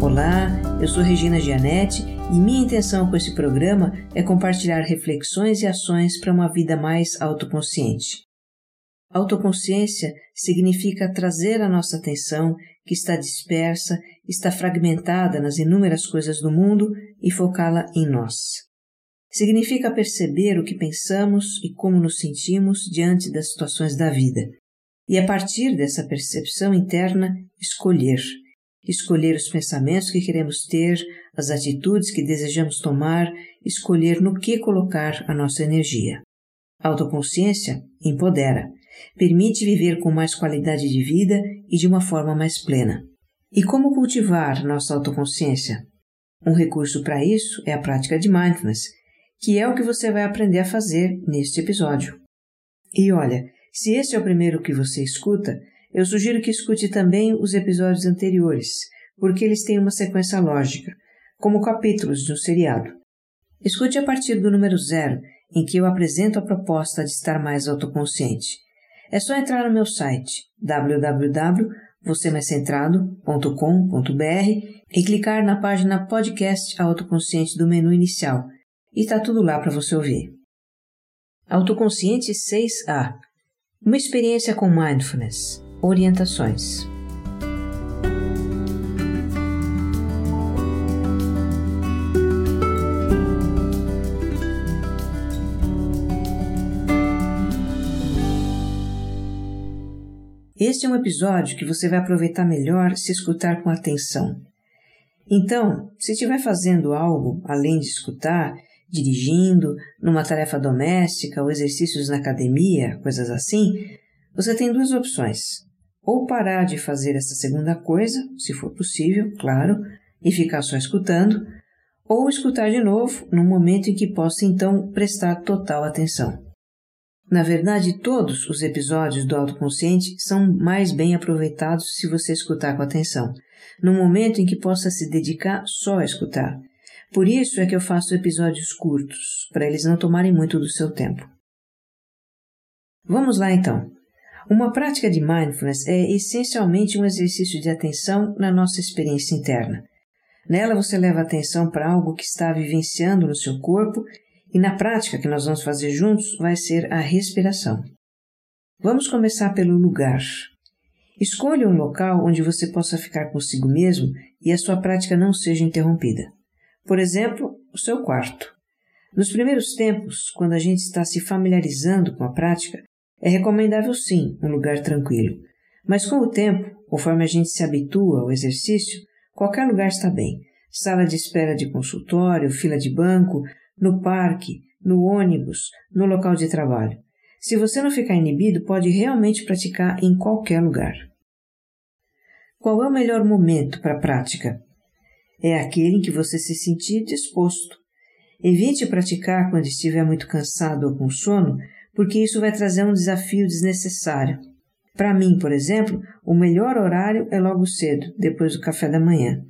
Olá, eu sou Regina Gianetti e minha intenção com esse programa é compartilhar reflexões e ações para uma vida mais autoconsciente. Autoconsciência significa trazer a nossa atenção, que está dispersa, está fragmentada nas inúmeras coisas do mundo, e focá-la em nós. Significa perceber o que pensamos e como nos sentimos diante das situações da vida, e a partir dessa percepção interna, escolher escolher os pensamentos que queremos ter, as atitudes que desejamos tomar, escolher no que colocar a nossa energia. A autoconsciência empodera, permite viver com mais qualidade de vida e de uma forma mais plena. E como cultivar nossa autoconsciência? Um recurso para isso é a prática de mindfulness, que é o que você vai aprender a fazer neste episódio. E olha, se esse é o primeiro que você escuta, eu sugiro que escute também os episódios anteriores, porque eles têm uma sequência lógica, como capítulos de um seriado. Escute a partir do número zero, em que eu apresento a proposta de estar mais autoconsciente. É só entrar no meu site www.vocêmaiscentrado.com.br e clicar na página Podcast Autoconsciente do menu inicial, e está tudo lá para você ouvir. Autoconsciente 6A Uma experiência com mindfulness. Orientações. Este é um episódio que você vai aproveitar melhor se escutar com atenção. Então, se estiver fazendo algo além de escutar, dirigindo, numa tarefa doméstica ou exercícios na academia, coisas assim, você tem duas opções ou parar de fazer essa segunda coisa, se for possível, claro, e ficar só escutando, ou escutar de novo no momento em que possa então prestar total atenção. Na verdade, todos os episódios do autoconsciente são mais bem aproveitados se você escutar com atenção, no momento em que possa se dedicar só a escutar. Por isso é que eu faço episódios curtos, para eles não tomarem muito do seu tempo. Vamos lá então. Uma prática de mindfulness é essencialmente um exercício de atenção na nossa experiência interna. Nela você leva atenção para algo que está vivenciando no seu corpo e na prática que nós vamos fazer juntos vai ser a respiração. Vamos começar pelo lugar. Escolha um local onde você possa ficar consigo mesmo e a sua prática não seja interrompida. Por exemplo, o seu quarto. Nos primeiros tempos, quando a gente está se familiarizando com a prática, é recomendável sim um lugar tranquilo, mas com o tempo, conforme a gente se habitua ao exercício, qualquer lugar está bem. Sala de espera de consultório, fila de banco, no parque, no ônibus, no local de trabalho. Se você não ficar inibido, pode realmente praticar em qualquer lugar. Qual é o melhor momento para a prática? É aquele em que você se sentir disposto. Evite praticar quando estiver muito cansado ou com sono, porque isso vai trazer um desafio desnecessário. Para mim, por exemplo, o melhor horário é logo cedo, depois do café da manhã.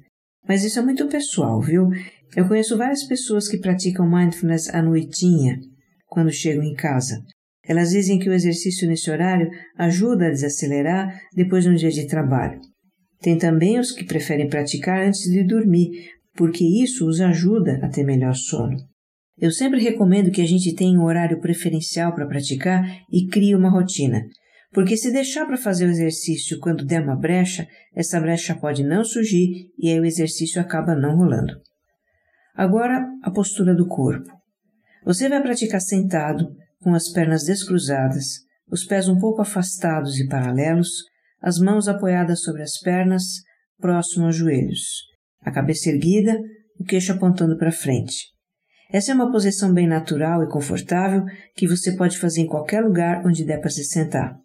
Mas isso é muito pessoal, viu? Eu conheço várias pessoas que praticam mindfulness à noitinha, quando chegam em casa. Elas dizem que o exercício nesse horário ajuda a desacelerar depois de um dia de trabalho. Tem também os que preferem praticar antes de dormir, porque isso os ajuda a ter melhor sono. Eu sempre recomendo que a gente tenha um horário preferencial para praticar e crie uma rotina, porque se deixar para fazer o exercício quando der uma brecha, essa brecha pode não surgir e aí o exercício acaba não rolando. Agora, a postura do corpo. Você vai praticar sentado, com as pernas descruzadas, os pés um pouco afastados e paralelos, as mãos apoiadas sobre as pernas, próximo aos joelhos, a cabeça erguida, o queixo apontando para frente. Essa é uma posição bem natural e confortável que você pode fazer em qualquer lugar onde der para se sentar.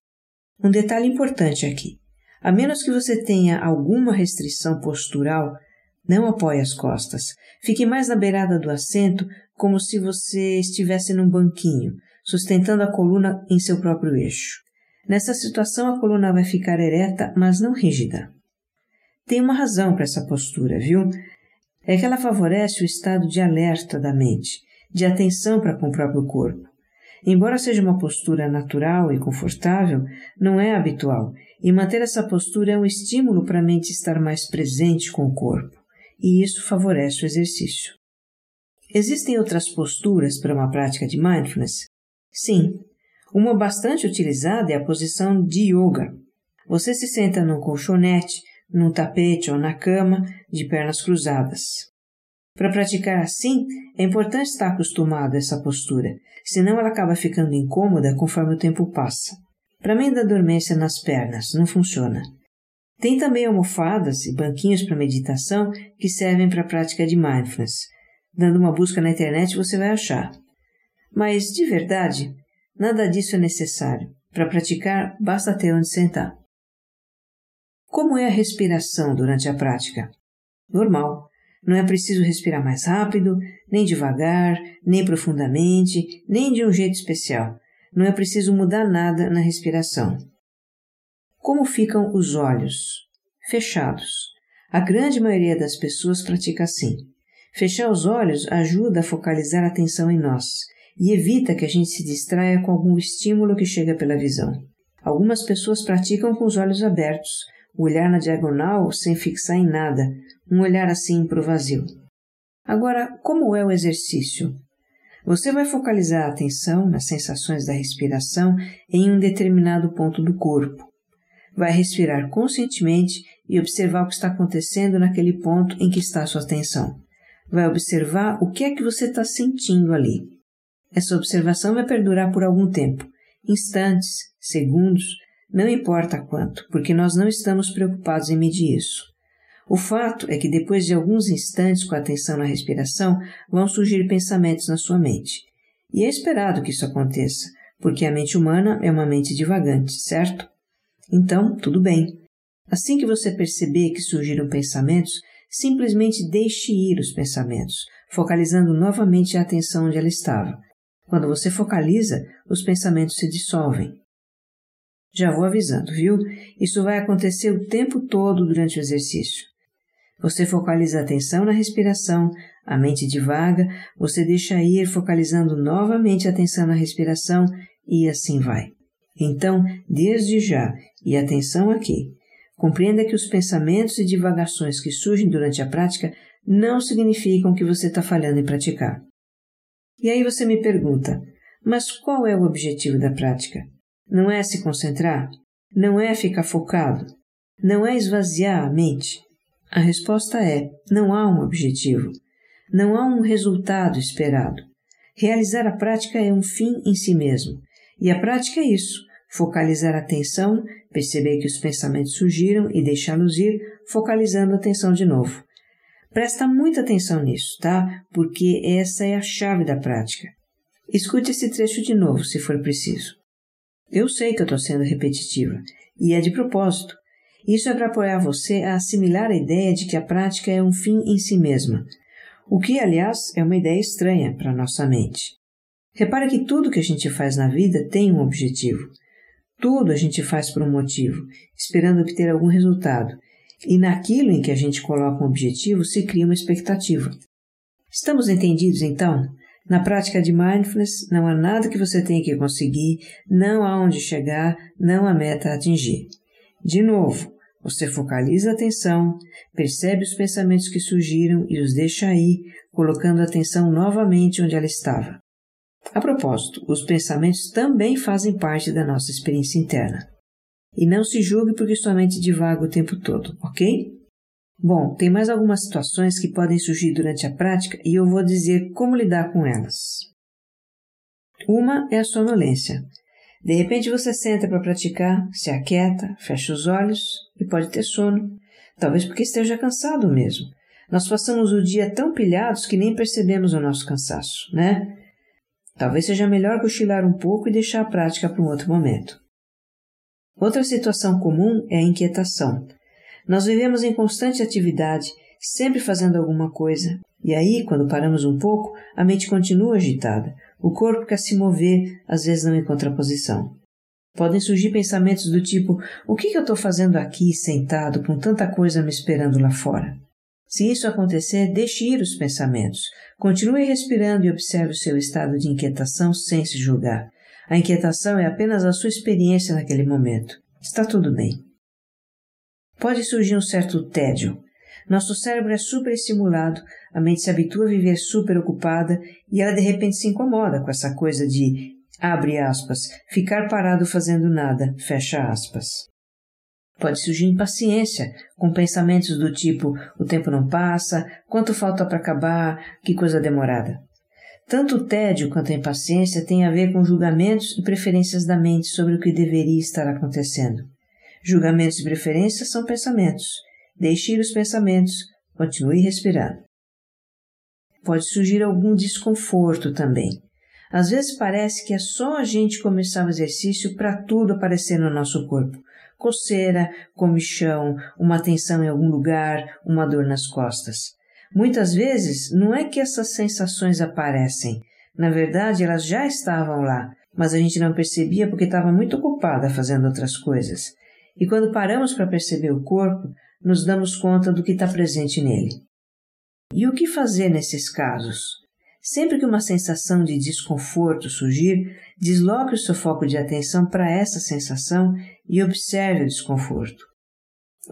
Um detalhe importante aqui: a menos que você tenha alguma restrição postural, não apoie as costas. Fique mais na beirada do assento, como se você estivesse num banquinho, sustentando a coluna em seu próprio eixo. Nessa situação, a coluna vai ficar ereta, mas não rígida. Tem uma razão para essa postura, viu? É que ela favorece o estado de alerta da mente, de atenção para com o próprio corpo. Embora seja uma postura natural e confortável, não é habitual, e manter essa postura é um estímulo para a mente estar mais presente com o corpo, e isso favorece o exercício. Existem outras posturas para uma prática de mindfulness? Sim. Uma bastante utilizada é a posição de yoga. Você se senta num colchonete, num tapete ou na cama, de pernas cruzadas. Para praticar assim, é importante estar acostumado a essa postura, senão ela acaba ficando incômoda conforme o tempo passa. Para mim, da dormência nas pernas, não funciona. Tem também almofadas e banquinhos para meditação que servem para a prática de mindfulness, Dando uma busca na internet você vai achar. Mas, de verdade, nada disso é necessário. Para praticar, basta ter onde sentar. Como é a respiração durante a prática? Normal. Não é preciso respirar mais rápido, nem devagar, nem profundamente, nem de um jeito especial. Não é preciso mudar nada na respiração. Como ficam os olhos? Fechados. A grande maioria das pessoas pratica assim. Fechar os olhos ajuda a focalizar a atenção em nós e evita que a gente se distraia com algum estímulo que chega pela visão. Algumas pessoas praticam com os olhos abertos, o olhar na diagonal sem fixar em nada, um olhar assim para o vazio. Agora, como é o exercício? Você vai focalizar a atenção nas sensações da respiração em um determinado ponto do corpo. Vai respirar conscientemente e observar o que está acontecendo naquele ponto em que está a sua atenção vai observar o que é que você está sentindo ali. Essa observação vai perdurar por algum tempo instantes, segundos, não importa quanto, porque nós não estamos preocupados em medir isso. O fato é que depois de alguns instantes com a atenção na respiração, vão surgir pensamentos na sua mente. E é esperado que isso aconteça, porque a mente humana é uma mente divagante, certo? Então, tudo bem. Assim que você perceber que surgiram pensamentos, simplesmente deixe ir os pensamentos, focalizando novamente a atenção onde ela estava. Quando você focaliza, os pensamentos se dissolvem. Já vou avisando, viu? Isso vai acontecer o tempo todo durante o exercício. Você focaliza a atenção na respiração, a mente divaga, você deixa ir focalizando novamente a atenção na respiração e assim vai. Então, desde já, e atenção aqui, Compreenda que os pensamentos e divagações que surgem durante a prática não significam que você está falhando em praticar. E aí você me pergunta, mas qual é o objetivo da prática? Não é se concentrar? Não é ficar focado? Não é esvaziar a mente? A resposta é: não há um objetivo. Não há um resultado esperado. Realizar a prática é um fim em si mesmo. E a prática é isso: focalizar a atenção, perceber que os pensamentos surgiram e deixá-los ir, focalizando a atenção de novo. Presta muita atenção nisso, tá? Porque essa é a chave da prática. Escute esse trecho de novo, se for preciso. Eu sei que eu estou sendo repetitiva, e é de propósito. Isso é para apoiar você a assimilar a ideia de que a prática é um fim em si mesma, o que, aliás, é uma ideia estranha para nossa mente. Repare que tudo que a gente faz na vida tem um objetivo. Tudo a gente faz por um motivo, esperando obter algum resultado, e naquilo em que a gente coloca um objetivo se cria uma expectativa. Estamos entendidos então? Na prática de mindfulness, não há nada que você tenha que conseguir, não há onde chegar, não há meta a atingir. De novo, você focaliza a atenção, percebe os pensamentos que surgiram e os deixa aí, colocando a atenção novamente onde ela estava. A propósito, os pensamentos também fazem parte da nossa experiência interna. E não se julgue porque sua mente divaga o tempo todo, ok? Bom, tem mais algumas situações que podem surgir durante a prática e eu vou dizer como lidar com elas. Uma é a sonolência. De repente você senta para praticar, se aquieta, fecha os olhos e pode ter sono. Talvez porque esteja cansado mesmo. Nós passamos o dia tão pilhados que nem percebemos o nosso cansaço, né? Talvez seja melhor cochilar um pouco e deixar a prática para um outro momento. Outra situação comum é a inquietação. Nós vivemos em constante atividade, sempre fazendo alguma coisa, e aí, quando paramos um pouco, a mente continua agitada, o corpo quer se mover, às vezes não encontra posição. Podem surgir pensamentos do tipo: o que, que eu estou fazendo aqui sentado com tanta coisa me esperando lá fora? Se isso acontecer, deixe ir os pensamentos. Continue respirando e observe o seu estado de inquietação sem se julgar. A inquietação é apenas a sua experiência naquele momento. Está tudo bem. Pode surgir um certo tédio. Nosso cérebro é superestimulado, a mente se habitua a viver super ocupada e ela de repente se incomoda com essa coisa de, abre aspas, ficar parado fazendo nada, fecha aspas. Pode surgir impaciência, com pensamentos do tipo: o tempo não passa, quanto falta para acabar, que coisa demorada. Tanto o tédio quanto a impaciência têm a ver com julgamentos e preferências da mente sobre o que deveria estar acontecendo. Julgamentos e preferências são pensamentos. Deixe ir os pensamentos, continue respirando. Pode surgir algum desconforto também. Às vezes parece que é só a gente começar o exercício para tudo aparecer no nosso corpo coceira, comichão, uma tensão em algum lugar, uma dor nas costas. Muitas vezes não é que essas sensações aparecem, na verdade elas já estavam lá, mas a gente não percebia porque estava muito ocupada fazendo outras coisas. E quando paramos para perceber o corpo, nos damos conta do que está presente nele. E o que fazer nesses casos? Sempre que uma sensação de desconforto surgir, desloque o seu foco de atenção para essa sensação e observe o desconforto.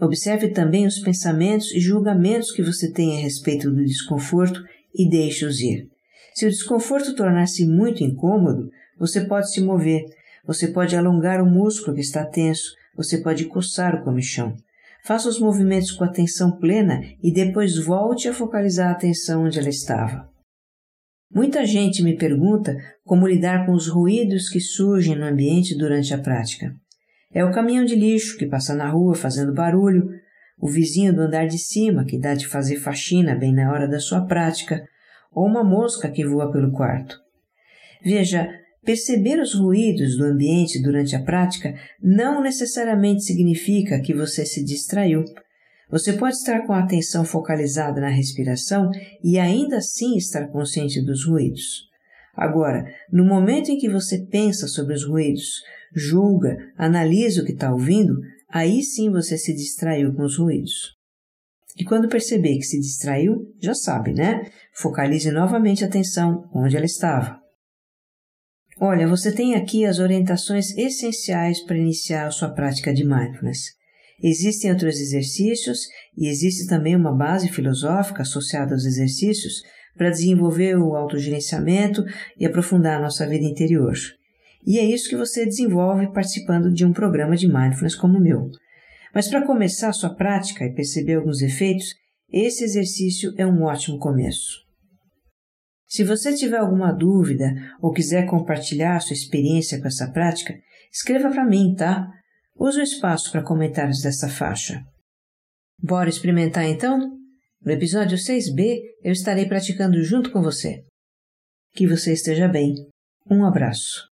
Observe também os pensamentos e julgamentos que você tem a respeito do desconforto e deixe-os ir. Se o desconforto tornar-se muito incômodo, você pode se mover, você pode alongar o músculo que está tenso, você pode coçar o comichão. Faça os movimentos com atenção plena e depois volte a focalizar a atenção onde ela estava. Muita gente me pergunta como lidar com os ruídos que surgem no ambiente durante a prática. É o caminhão de lixo que passa na rua fazendo barulho, o vizinho do andar de cima que dá de fazer faxina bem na hora da sua prática, ou uma mosca que voa pelo quarto. Veja, perceber os ruídos do ambiente durante a prática não necessariamente significa que você se distraiu. Você pode estar com a atenção focalizada na respiração e ainda assim estar consciente dos ruídos. Agora, no momento em que você pensa sobre os ruídos, julga, analisa o que está ouvindo, aí sim você se distraiu com os ruídos. E quando perceber que se distraiu, já sabe, né? Focalize novamente a atenção onde ela estava. Olha, você tem aqui as orientações essenciais para iniciar a sua prática de mindfulness. Existem outros exercícios e existe também uma base filosófica associada aos exercícios para desenvolver o autogerenciamento e aprofundar a nossa vida interior. E é isso que você desenvolve participando de um programa de mindfulness como o meu. Mas para começar a sua prática e perceber alguns efeitos, esse exercício é um ótimo começo. Se você tiver alguma dúvida ou quiser compartilhar sua experiência com essa prática, escreva para mim, tá? Use o espaço para comentários dessa faixa. Bora experimentar então? No episódio 6b, eu estarei praticando junto com você. Que você esteja bem. Um abraço.